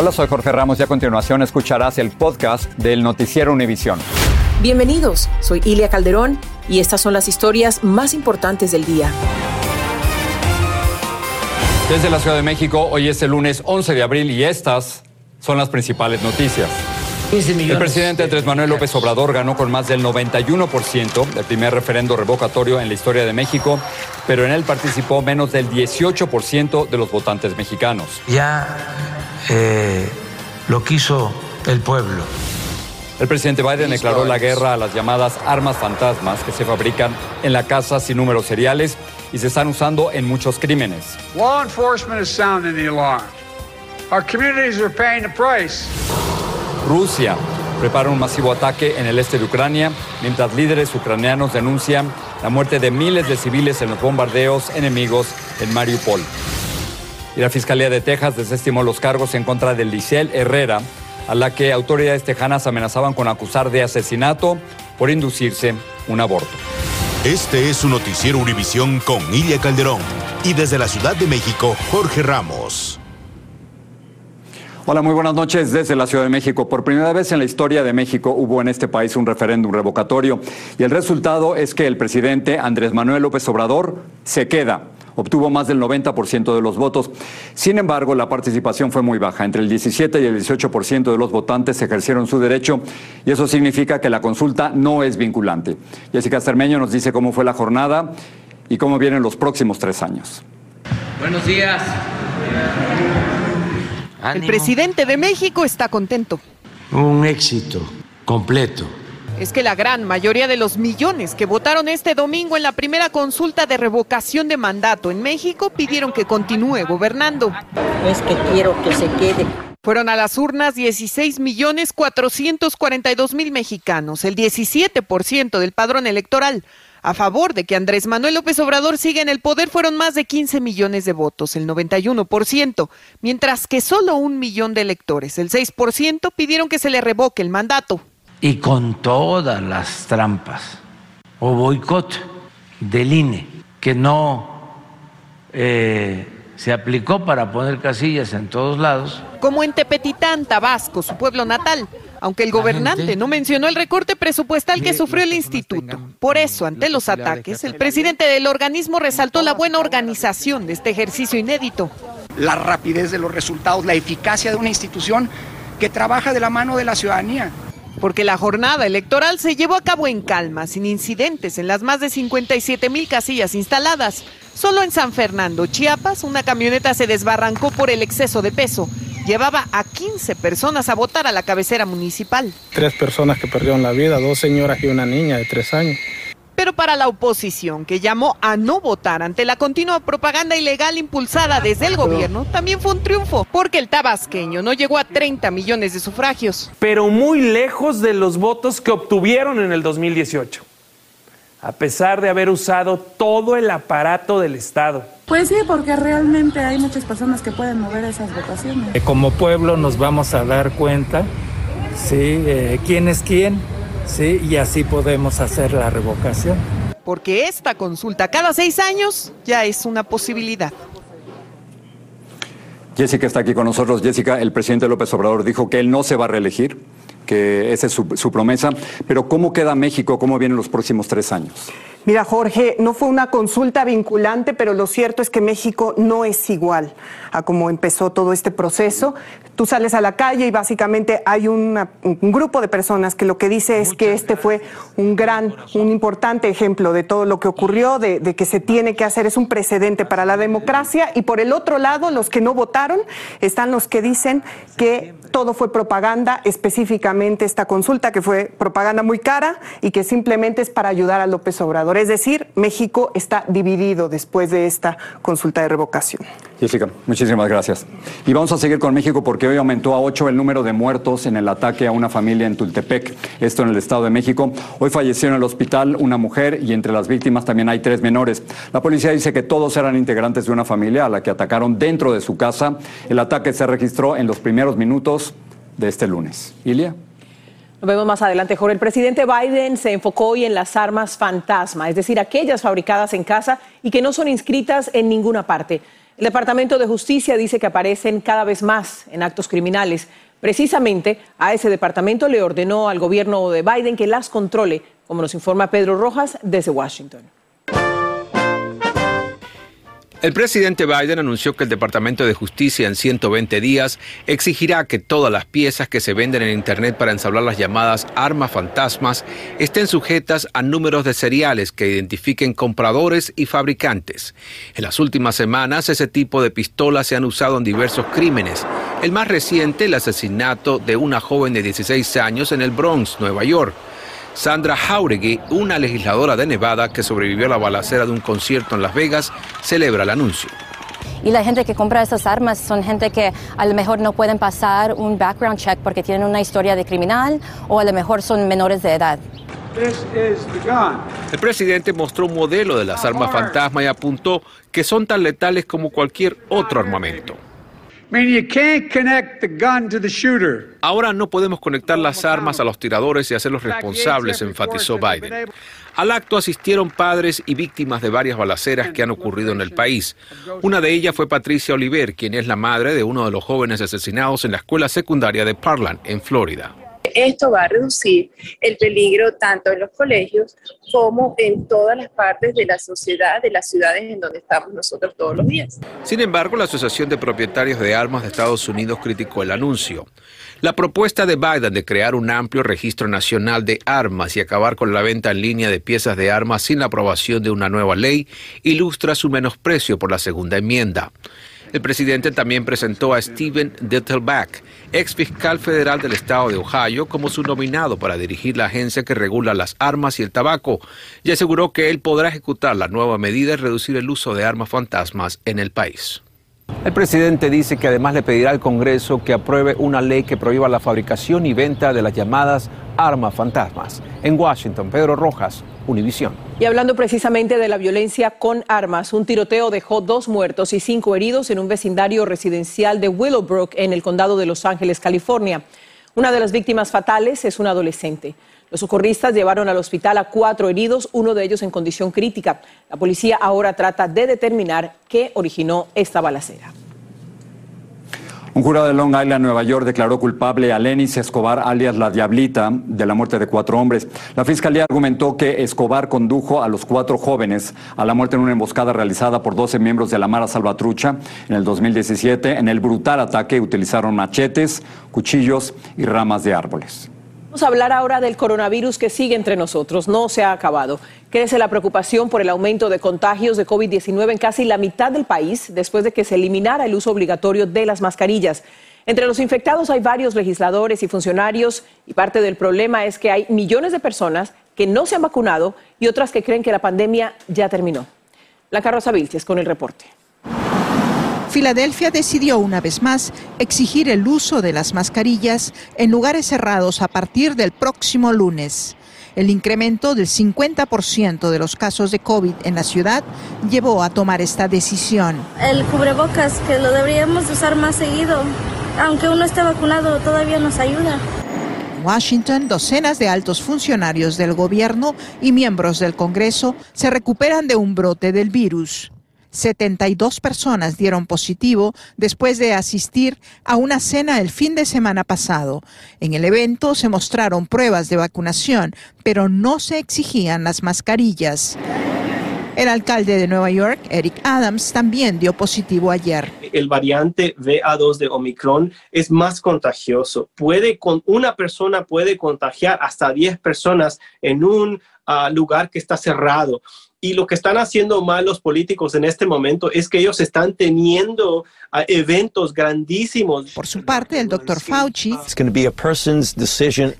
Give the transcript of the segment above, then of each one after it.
Hola, soy Jorge Ramos y a continuación escucharás el podcast del Noticiero Univisión. Bienvenidos, soy Ilia Calderón y estas son las historias más importantes del día. Desde la Ciudad de México, hoy es el lunes 11 de abril y estas son las principales noticias. El presidente Andrés Manuel López Obrador ganó con más del 91% el primer referendo revocatorio en la historia de México, pero en él participó menos del 18% de los votantes mexicanos. Ya eh, lo quiso el pueblo. El presidente Biden declaró la guerra a las llamadas armas fantasmas que se fabrican en la casa sin números seriales y se están usando en muchos crímenes. Law enforcement is sounding the alarm. Our communities are paying the price. Rusia prepara un masivo ataque en el este de Ucrania, mientras líderes ucranianos denuncian la muerte de miles de civiles en los bombardeos enemigos en Mariupol. Y la Fiscalía de Texas desestimó los cargos en contra de Licel Herrera, a la que autoridades tejanas amenazaban con acusar de asesinato por inducirse un aborto. Este es su noticiero Univisión con Ilia Calderón y desde la Ciudad de México, Jorge Ramos. Hola, muy buenas noches desde la Ciudad de México. Por primera vez en la historia de México hubo en este país un referéndum revocatorio y el resultado es que el presidente Andrés Manuel López Obrador se queda. Obtuvo más del 90% de los votos. Sin embargo, la participación fue muy baja. Entre el 17 y el 18% de los votantes ejercieron su derecho y eso significa que la consulta no es vinculante. Jessica Cermeño nos dice cómo fue la jornada y cómo vienen los próximos tres años. Buenos días. El presidente de México está contento. Un éxito completo. Es que la gran mayoría de los millones que votaron este domingo en la primera consulta de revocación de mandato en México pidieron que continúe gobernando. Es que quiero que se quede. Fueron a las urnas 16 millones 442 mil mexicanos, el 17% del padrón electoral. A favor de que Andrés Manuel López Obrador siga en el poder fueron más de 15 millones de votos, el 91%, mientras que solo un millón de electores, el 6%, pidieron que se le revoque el mandato. Y con todas las trampas o boicot del INE, que no eh, se aplicó para poner casillas en todos lados. Como en Tepetitán, Tabasco, su pueblo natal, aunque el gobernante no mencionó el recorte presupuestal que sufrió el instituto. Por eso, ante los ataques, el presidente del organismo resaltó la buena organización de este ejercicio inédito. La rapidez de los resultados, la eficacia de una institución que trabaja de la mano de la ciudadanía. Porque la jornada electoral se llevó a cabo en calma, sin incidentes en las más de 57 mil casillas instaladas. Solo en San Fernando, Chiapas, una camioneta se desbarrancó por el exceso de peso llevaba a 15 personas a votar a la cabecera municipal. Tres personas que perdieron la vida, dos señoras y una niña de tres años. Pero para la oposición, que llamó a no votar ante la continua propaganda ilegal impulsada desde el gobierno, también fue un triunfo, porque el tabasqueño no llegó a 30 millones de sufragios. Pero muy lejos de los votos que obtuvieron en el 2018, a pesar de haber usado todo el aparato del Estado. Pues sí, porque realmente hay muchas personas que pueden mover esas votaciones. Eh, como pueblo nos vamos a dar cuenta, sí, eh, quién es quién, sí, y así podemos hacer la revocación. Porque esta consulta cada seis años ya es una posibilidad. Jessica está aquí con nosotros. Jessica, el presidente López Obrador dijo que él no se va a reelegir, que esa es su, su promesa. Pero ¿cómo queda México? ¿Cómo vienen los próximos tres años? Mira, Jorge, no fue una consulta vinculante, pero lo cierto es que México no es igual a cómo empezó todo este proceso. Tú sales a la calle y básicamente hay una, un grupo de personas que lo que dice es que este fue un gran, un importante ejemplo de todo lo que ocurrió, de, de que se tiene que hacer, es un precedente para la democracia. Y por el otro lado, los que no votaron, están los que dicen que todo fue propaganda, específicamente esta consulta, que fue propaganda muy cara y que simplemente es para ayudar a López Obrador Es decir, México está dividido después de esta consulta de revocación. Jessica, muchísimas gracias. Y vamos a seguir con México porque hoy aumentó a ocho el número de muertos en el ataque a una familia en Tultepec, esto en el Estado de México. Hoy falleció en el hospital una mujer y entre las víctimas también hay tres menores. La policía dice que todos eran integrantes de una familia a la que atacaron dentro de su casa. El ataque se registró en los primeros minutos de este lunes. Ilia. Nos vemos más adelante, Jorge. El presidente Biden se enfocó hoy en las armas fantasma, es decir, aquellas fabricadas en casa y que no son inscritas en ninguna parte. El Departamento de Justicia dice que aparecen cada vez más en actos criminales. Precisamente a ese departamento le ordenó al gobierno de Biden que las controle, como nos informa Pedro Rojas desde Washington. El presidente Biden anunció que el Departamento de Justicia en 120 días exigirá que todas las piezas que se venden en Internet para ensablar las llamadas armas fantasmas estén sujetas a números de seriales que identifiquen compradores y fabricantes. En las últimas semanas ese tipo de pistolas se han usado en diversos crímenes. El más reciente, el asesinato de una joven de 16 años en el Bronx, Nueva York. Sandra Jauregui, una legisladora de Nevada que sobrevivió a la balacera de un concierto en Las Vegas, celebra el anuncio. Y la gente que compra estas armas son gente que a lo mejor no pueden pasar un background check porque tienen una historia de criminal o a lo mejor son menores de edad. El presidente mostró un modelo de las armas fantasma y apuntó que son tan letales como cualquier otro armamento. Ahora no podemos conectar las armas a los tiradores y hacerlos responsables, enfatizó Biden. Al acto asistieron padres y víctimas de varias balaceras que han ocurrido en el país. Una de ellas fue Patricia Oliver, quien es la madre de uno de los jóvenes asesinados en la escuela secundaria de Parkland, en Florida. Esto va a reducir el peligro tanto en los colegios como en todas las partes de la sociedad, de las ciudades en donde estamos nosotros todos los días. Sin embargo, la Asociación de Propietarios de Armas de Estados Unidos criticó el anuncio. La propuesta de Biden de crear un amplio registro nacional de armas y acabar con la venta en línea de piezas de armas sin la aprobación de una nueva ley ilustra su menosprecio por la segunda enmienda. El presidente también presentó a Steven Dettelbach, ex fiscal federal del estado de Ohio, como su nominado para dirigir la agencia que regula las armas y el tabaco, y aseguró que él podrá ejecutar la nueva medida y reducir el uso de armas fantasmas en el país. El presidente dice que además le pedirá al Congreso que apruebe una ley que prohíba la fabricación y venta de las llamadas armas fantasmas. En Washington, Pedro Rojas, Univisión. Y hablando precisamente de la violencia con armas, un tiroteo dejó dos muertos y cinco heridos en un vecindario residencial de Willowbrook en el condado de Los Ángeles, California. Una de las víctimas fatales es un adolescente. Los socorristas llevaron al hospital a cuatro heridos, uno de ellos en condición crítica. La policía ahora trata de determinar qué originó esta balacera. Un jurado de Long Island, Nueva York, declaró culpable a Lenis Escobar, alias La Diablita, de la muerte de cuatro hombres. La fiscalía argumentó que Escobar condujo a los cuatro jóvenes a la muerte en una emboscada realizada por 12 miembros de la Mara Salvatrucha en el 2017. En el brutal ataque utilizaron machetes, cuchillos y ramas de árboles. Vamos a hablar ahora del coronavirus que sigue entre nosotros, no se ha acabado. Crece la preocupación por el aumento de contagios de COVID-19 en casi la mitad del país después de que se eliminara el uso obligatorio de las mascarillas. Entre los infectados hay varios legisladores y funcionarios y parte del problema es que hay millones de personas que no se han vacunado y otras que creen que la pandemia ya terminó. La Rosa Vilches con el reporte. Filadelfia decidió una vez más exigir el uso de las mascarillas en lugares cerrados a partir del próximo lunes. El incremento del 50% de los casos de COVID en la ciudad llevó a tomar esta decisión. El cubrebocas, que lo deberíamos usar más seguido, aunque uno esté vacunado, todavía nos ayuda. Washington, docenas de altos funcionarios del gobierno y miembros del Congreso se recuperan de un brote del virus. 72 personas dieron positivo después de asistir a una cena el fin de semana pasado. En el evento se mostraron pruebas de vacunación, pero no se exigían las mascarillas. El alcalde de Nueva York, Eric Adams, también dio positivo ayer. El variante VA2 de Omicron es más contagioso. Puede con una persona puede contagiar hasta 10 personas en un ah, lugar que está cerrado Y lo que están haciendo mal los políticos en este momento es que ellos están teniendo uh, eventos grandísimos. Por su parte, el doctor Fauci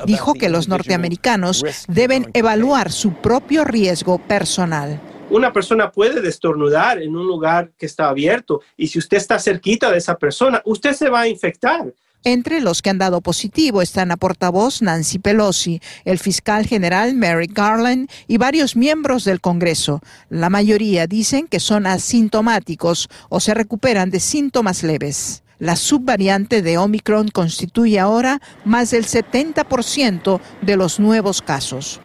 dijo que los norteamericanos deben evaluar su propio riesgo personal una persona puede destornudar en un lugar que está abierto y si usted está cerquita de esa persona, usted se va a infectar. Entre los que han dado positivo están la portavoz Nancy Pelosi, el fiscal general Merrick Garland y varios miembros del Congreso. La mayoría dicen que son asintomáticos o se recuperan de síntomas leves. La subvariante de Omicron constituye ahora más del 70% de los nuevos casos.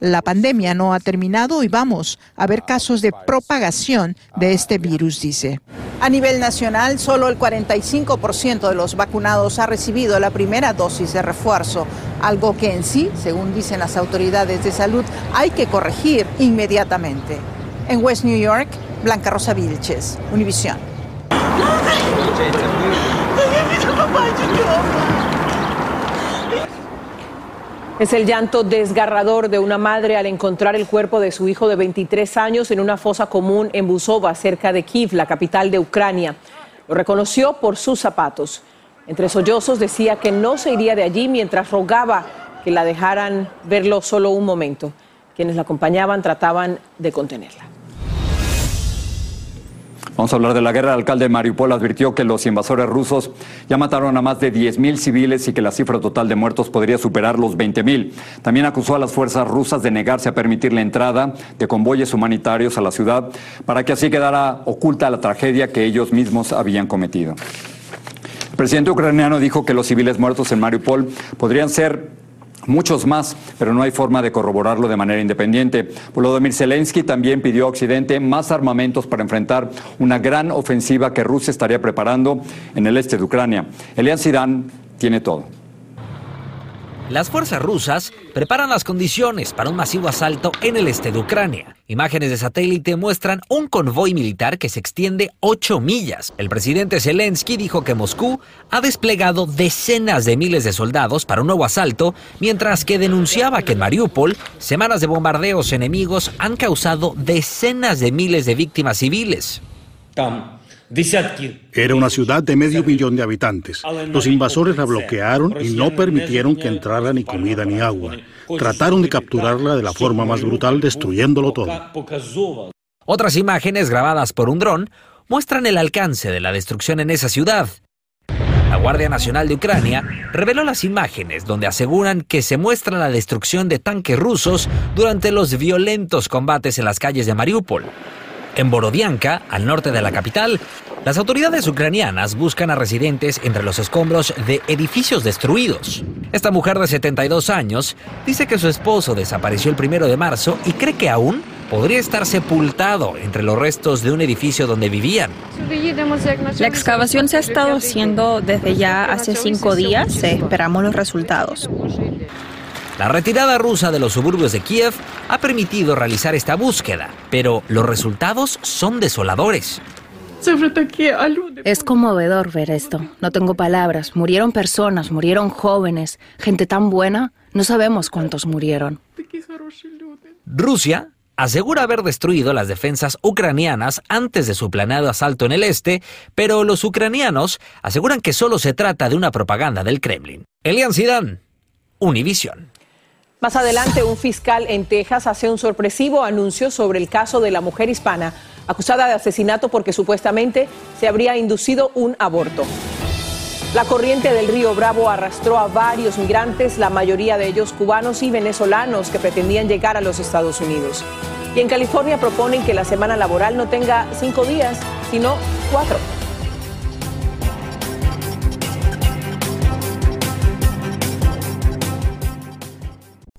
La pandemia no ha terminado y vamos a ver casos de propagación de este virus, dice. A nivel nacional, solo el 45% de los vacunados ha recibido la primera dosis de refuerzo, algo que en sí, según dicen las autoridades de salud, hay que corregir inmediatamente. En West New York, Blanca Rosa Vilches, Univisión. Es el llanto desgarrador de una madre al encontrar el cuerpo de su hijo de 23 años en una fosa común en Busova, cerca de Kiev, la capital de Ucrania. Lo reconoció por sus zapatos. Entre sollozos decía que no se iría de allí mientras rogaba que la dejaran verlo solo un momento. Quienes la acompañaban trataban de contenerla. Vamos a hablar de la guerra. El alcalde de Mariupol advirtió que los invasores rusos ya mataron a más de 10.000 civiles y que la cifra total de muertos podría superar los 20.000. También acusó a las fuerzas rusas de negarse a permitir la entrada de convoyes humanitarios a la ciudad para que así quedara oculta la tragedia que ellos mismos habían cometido. El presidente ucraniano dijo que los civiles muertos en Mariupol podrían ser muchos más, pero no hay forma de corroborarlo de manera independiente. Volodymyr Zelensky también pidió a Occidente más armamentos para enfrentar una gran ofensiva que Rusia estaría preparando en el este de Ucrania. Elian Zidane tiene todo. Las fuerzas rusas preparan las condiciones para un masivo asalto en el este de Ucrania. Imágenes de satélite muestran un convoy militar que se extiende 8 millas. El presidente Zelensky dijo que Moscú ha desplegado decenas de miles de soldados para un nuevo asalto, mientras que denunciaba que en Mariupol semanas de bombardeos enemigos han causado decenas de miles de víctimas civiles. Era una ciudad de medio millón de habitantes. Los invasores la bloquearon y no permitieron que entrara ni comida ni agua. Trataron de capturarla de la forma más brutal, destruyéndolo todo. Otras imágenes grabadas por un dron muestran el alcance de la destrucción en esa ciudad. La Guardia Nacional de Ucrania reveló las imágenes donde aseguran que se muestra la destrucción de tanques rusos durante los violentos combates en las calles de Mariupol. En Borodianka, al norte de la capital, las autoridades ucranianas buscan a residentes entre los escombros de edificios destruidos. Esta mujer de 72 años dice que su esposo desapareció el primero de marzo y cree que aún podría estar sepultado entre los restos de un edificio donde vivían. La excavación se ha estado haciendo desde ya hace cinco días. Esperamos los resultados. La retirada rusa de los suburbios de Kiev ha permitido realizar esta búsqueda, pero los resultados son desoladores. Es conmovedor ver esto. No tengo palabras. Murieron personas, murieron jóvenes, gente tan buena. No sabemos cuántos murieron. Rusia asegura haber destruido las defensas ucranianas antes de su planeado asalto en el este, pero los ucranianos aseguran que solo se trata de una propaganda del Kremlin. Elian Zidane, Univision. Más adelante, un fiscal en Texas hace un sorpresivo anuncio sobre el caso de la mujer hispana acusada de asesinato porque supuestamente se habría inducido un aborto. La corriente del río Bravo arrastró a varios migrantes, la mayoría de ellos cubanos y venezolanos que pretendían llegar a los Estados Unidos. Y en California proponen que la semana laboral no tenga cinco días, sino cuatro.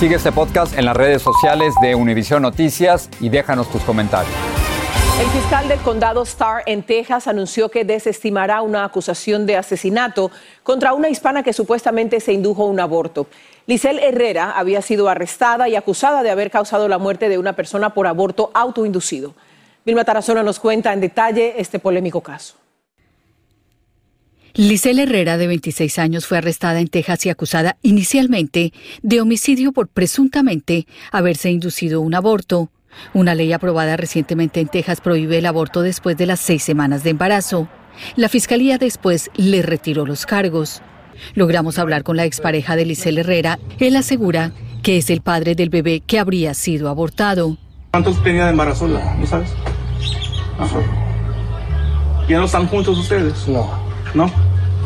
Sigue este podcast en las redes sociales de Univision Noticias y déjanos tus comentarios. El fiscal del condado Starr en Texas anunció que desestimará una acusación de asesinato contra una hispana que supuestamente se indujo un aborto. Lisel Herrera había sido arrestada y acusada de haber causado la muerte de una persona por aborto autoinducido. Vilma Tarazona nos cuenta en detalle este polémico caso. Lisel Herrera, de 26 años, fue arrestada en Texas y acusada inicialmente de homicidio por presuntamente haberse inducido un aborto. Una ley aprobada recientemente en Texas prohíbe el aborto después de las seis semanas de embarazo. La fiscalía después le retiró los cargos. Logramos hablar con la expareja de Lisel Herrera. Él asegura que es el padre del bebé que habría sido abortado. ¿Cuántos tenía de embarazo? ¿No sabes? ¿Ya no están juntos ustedes? No. ¿No?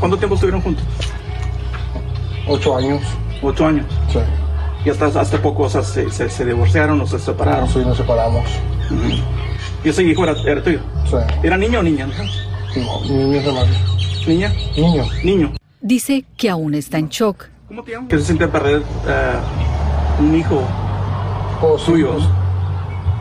¿Cuánto tiempo estuvieron juntos? Ocho años. ¿Ocho años? Sí. Y hasta hace poco o sea, se, se, se, divorciaron o se separaron. Sí, nos separamos. ¿Y ese hijo era, era tuyo? Sí. ¿Era niño o niña? No, niño es ¿Niña? Niño. Niño. Dice que aún está en shock. ¿Cómo te llamas? ¿Qué se siente perder uh, un hijo pues, suyo? Pues,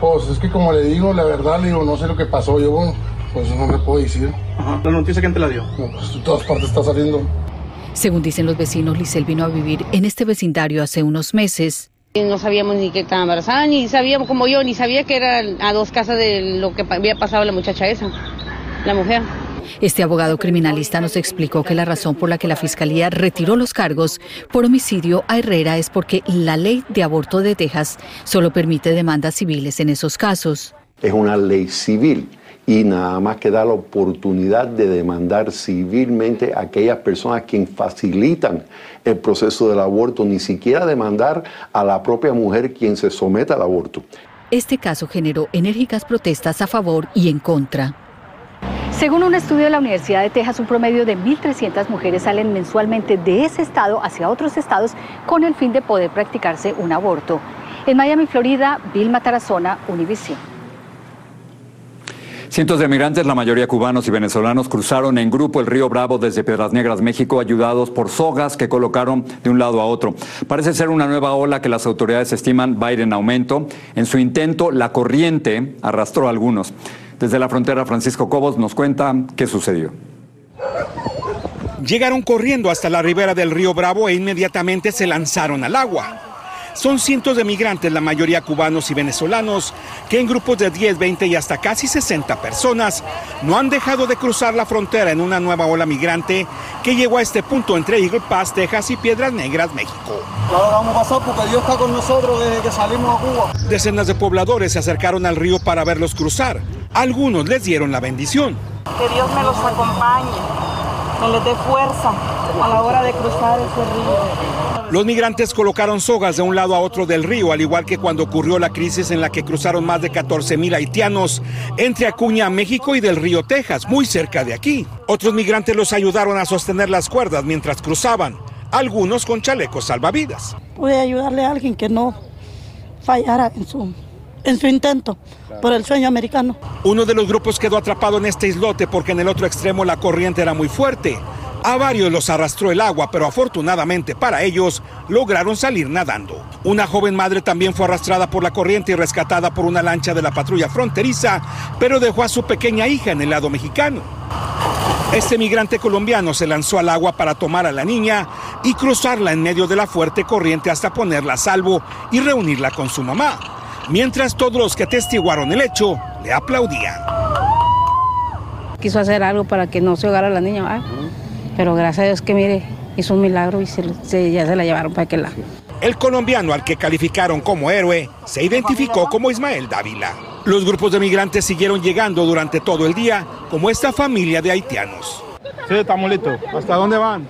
pues, es que como le digo, la verdad, le digo, no sé lo que pasó. Yo, bueno, pues no me puedo decir. Ajá. ¿La noticia quién te la dio? No, pues de todas partes está saliendo. Según dicen los vecinos, Lisel vino a vivir en este vecindario hace unos meses. No sabíamos ni que estaba embarazada, ni sabíamos como yo, ni sabía que era a dos casas de lo que había pasado la muchacha esa, la mujer. Este abogado criminalista nos explicó que la razón por la que la fiscalía retiró los cargos por homicidio a Herrera es porque la ley de aborto de Texas solo permite demandas civiles en esos casos. Es una ley civil y nada más que da la oportunidad de demandar civilmente a aquellas personas quienes facilitan el proceso del aborto, ni siquiera demandar a la propia mujer quien se somete al aborto. Este caso generó enérgicas protestas a favor y en contra. Según un estudio de la Universidad de Texas, un promedio de 1.300 mujeres salen mensualmente de ese estado hacia otros estados con el fin de poder practicarse un aborto. En Miami, Florida, Vilma Tarazona, Univision. Cientos de migrantes, la mayoría cubanos y venezolanos, cruzaron en grupo el río Bravo desde Piedras Negras, México, ayudados por sogas que colocaron de un lado a otro. Parece ser una nueva ola que las autoridades estiman va a ir en aumento. En su intento, la corriente arrastró a algunos. Desde la frontera, Francisco Cobos nos cuenta qué sucedió. Llegaron corriendo hasta la ribera del río Bravo e inmediatamente se lanzaron al agua. Son cientos de migrantes, la mayoría cubanos y venezolanos, que en grupos de 10, 20 y hasta casi 60 personas no han dejado de cruzar la frontera en una nueva ola migrante que llegó a este punto entre Eagle Pass, Texas y Piedras Negras, México. Claro, vamos a pasar porque Dios está con nosotros desde que salimos a Cuba. Decenas de pobladores se acercaron al río para verlos cruzar. Algunos les dieron la bendición. Que Dios me los acompañe, que les dé fuerza a la hora de cruzar ese río. Los migrantes colocaron sogas de un lado a otro del río, al igual que cuando ocurrió la crisis en la que cruzaron más de 14 mil haitianos entre Acuña, México y del río Texas, muy cerca de aquí. Otros migrantes los ayudaron a sostener las cuerdas mientras cruzaban, algunos con chalecos salvavidas. Pude ayudarle a alguien que no fallara en su en su intento por el sueño americano. Uno de los grupos quedó atrapado en este islote porque en el otro extremo la corriente era muy fuerte. A varios los arrastró el agua, pero afortunadamente para ellos lograron salir nadando. Una joven madre también fue arrastrada por la corriente y rescatada por una lancha de la patrulla fronteriza, pero dejó a su pequeña hija en el lado mexicano. Este migrante colombiano se lanzó al agua para tomar a la niña y cruzarla en medio de la fuerte corriente hasta ponerla a salvo y reunirla con su mamá, mientras todos los que atestiguaron el hecho le aplaudían. Quiso hacer algo para que no se ahogara la niña, ¿verdad? Pero gracias a Dios que mire, hizo un milagro y se, se, ya se la llevaron para aquel lado. El colombiano al que calificaron como héroe se identificó como Ismael Dávila. Los grupos de migrantes siguieron llegando durante todo el día, como esta familia de haitianos. Sí, estamos listos. ¿Hasta dónde van?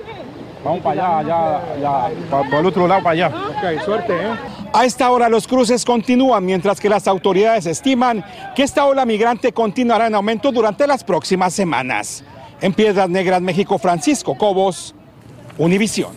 Vamos para allá, allá, allá, para, para el otro lado, para allá. Ok, suerte, ¿eh? A esta hora los cruces continúan, mientras que las autoridades estiman que esta ola migrante continuará en aumento durante las próximas semanas. En Piedras Negras, México, Francisco Cobos, Univisión.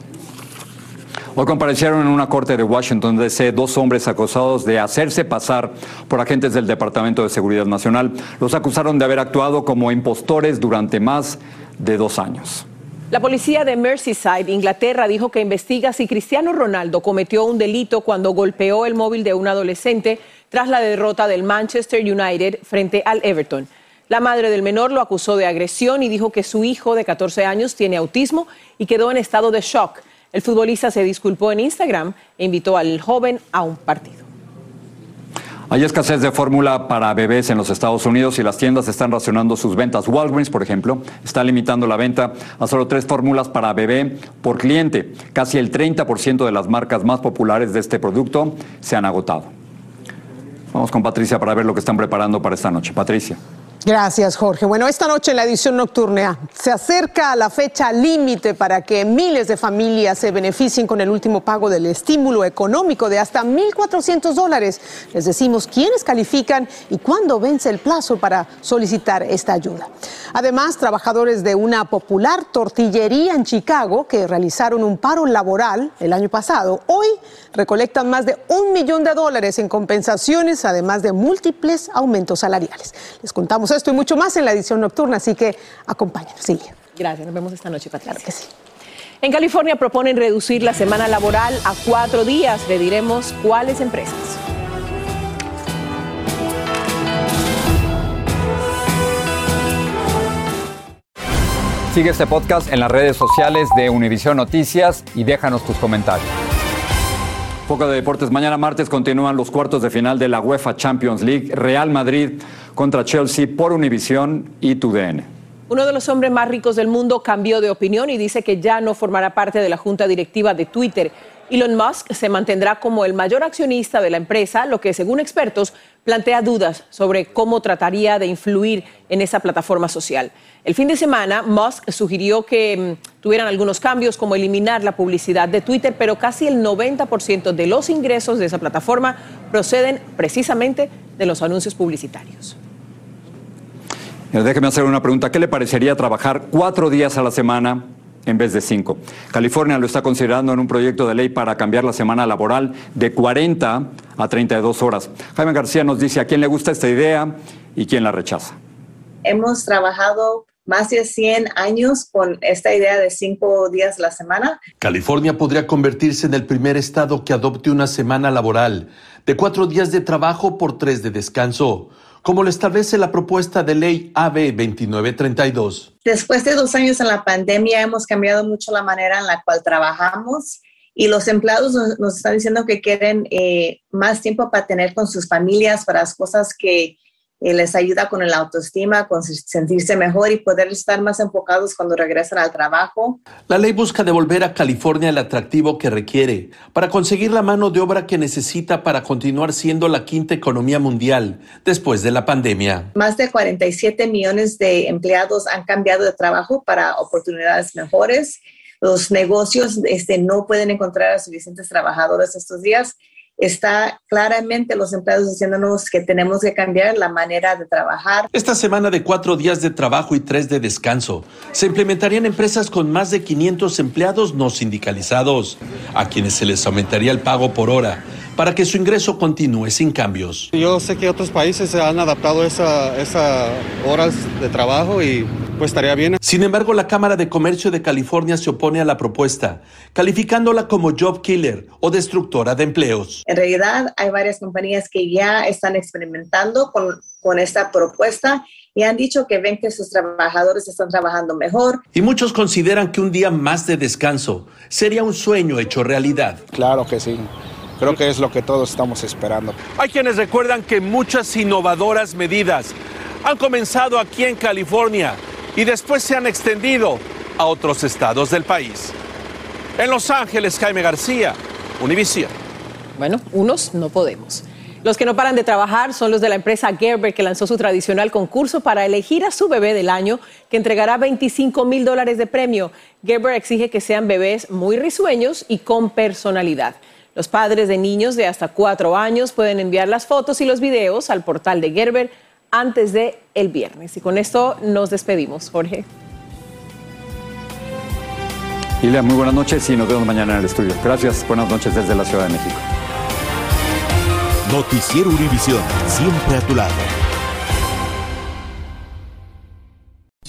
Hoy comparecieron en una corte de Washington DC dos hombres acusados de hacerse pasar por agentes del Departamento de Seguridad Nacional. Los acusaron de haber actuado como impostores durante más de dos años. La policía de Merseyside, Inglaterra, dijo que investiga si Cristiano Ronaldo cometió un delito cuando golpeó el móvil de un adolescente tras la derrota del Manchester United frente al Everton. La madre del menor lo acusó de agresión y dijo que su hijo de 14 años tiene autismo y quedó en estado de shock. El futbolista se disculpó en Instagram e invitó al joven a un partido. Hay escasez de fórmula para bebés en los Estados Unidos y las tiendas están racionando sus ventas. Walgreens, por ejemplo, está limitando la venta a solo tres fórmulas para bebé por cliente. Casi el 30% de las marcas más populares de este producto se han agotado. Vamos con Patricia para ver lo que están preparando para esta noche. Patricia. Gracias, Jorge. Bueno, esta noche en la edición nocturna se acerca la fecha límite para que miles de familias se beneficien con el último pago del estímulo económico de hasta 1.400 dólares. Les decimos quiénes califican y cuándo vence el plazo para solicitar esta ayuda. Además, trabajadores de una popular tortillería en Chicago que realizaron un paro laboral el año pasado, hoy recolectan más de un millón de dólares en compensaciones, además de múltiples aumentos salariales. Les contamos esto y mucho más en la edición nocturna, así que acompáñenos, Silvia. Gracias, nos vemos esta noche, Patricia. Claro que sí. En California proponen reducir la semana laboral a cuatro días. Le diremos cuáles empresas. Sigue este podcast en las redes sociales de Univision Noticias y déjanos tus comentarios. Poco de deportes. Mañana martes continúan los cuartos de final de la UEFA Champions League. Real Madrid contra Chelsea por Univision y TUDN. Uno de los hombres más ricos del mundo cambió de opinión y dice que ya no formará parte de la junta directiva de Twitter. Elon Musk se mantendrá como el mayor accionista de la empresa, lo que según expertos plantea dudas sobre cómo trataría de influir en esa plataforma social. El fin de semana, Musk sugirió que mm, tuvieran algunos cambios como eliminar la publicidad de Twitter, pero casi el 90% de los ingresos de esa plataforma proceden precisamente de los anuncios publicitarios. Déjeme hacer una pregunta. ¿Qué le parecería trabajar cuatro días a la semana en vez de cinco? California lo está considerando en un proyecto de ley para cambiar la semana laboral de 40 a 32 horas. Jaime García nos dice a quién le gusta esta idea y quién la rechaza. Hemos trabajado más de 100 años con esta idea de cinco días a la semana. California podría convertirse en el primer estado que adopte una semana laboral de cuatro días de trabajo por tres de descanso como lo establece la propuesta de ley AB 2932. Después de dos años en la pandemia hemos cambiado mucho la manera en la cual trabajamos y los empleados nos, están diciendo que quieren eh, más tiempo para tener con sus familias, para las cosas que eh, les ayuda con el autoestima, con sentirse mejor y poder estar más enfocados cuando regresan al trabajo. La ley busca devolver a California el atractivo que requiere para conseguir la mano de obra que necesita para continuar siendo la quinta economía mundial después de la pandemia. Más de 47 millones de empleados han cambiado de trabajo para oportunidades mejores. Los negocios este, no pueden encontrar a suficientes trabajadores estos días está claramente los empleados diciéndonos que tenemos que cambiar la manera de trabajar. Esta semana de cuatro días de trabajo y tres de descanso se implementarían empresas con más de 500 empleados no sindicalizados, a quienes se les aumentaría el pago por hora para que su ingreso continúe sin cambios. Yo sé que otros países se han adaptado a esas esa horas de trabajo y pues estaría bien. Sin embargo, la Cámara de Comercio de California se opone a la propuesta, calificándola como job killer o destructora de empleos. En realidad, hay varias compañías que ya están experimentando con, con esta propuesta y han dicho que ven que sus trabajadores están trabajando mejor. Y muchos consideran que un día más de descanso sería un sueño hecho realidad. Claro que sí. Creo que es lo que todos estamos esperando. Hay quienes recuerdan que muchas innovadoras medidas han comenzado aquí en California y después se han extendido a otros estados del país. En Los Ángeles, Jaime García, Univision. Bueno, unos no podemos. Los que no paran de trabajar son los de la empresa Gerber que lanzó su tradicional concurso para elegir a su bebé del año que entregará 25 mil dólares de premio. Gerber exige que sean bebés muy risueños y con personalidad. Los padres de niños de hasta cuatro años pueden enviar las fotos y los videos al portal de Gerber antes de el viernes. Y con esto nos despedimos, Jorge. Ilia, muy buenas noches y nos vemos mañana en el estudio. Gracias, buenas noches desde la Ciudad de México. Noticiero Univisión, siempre a tu lado.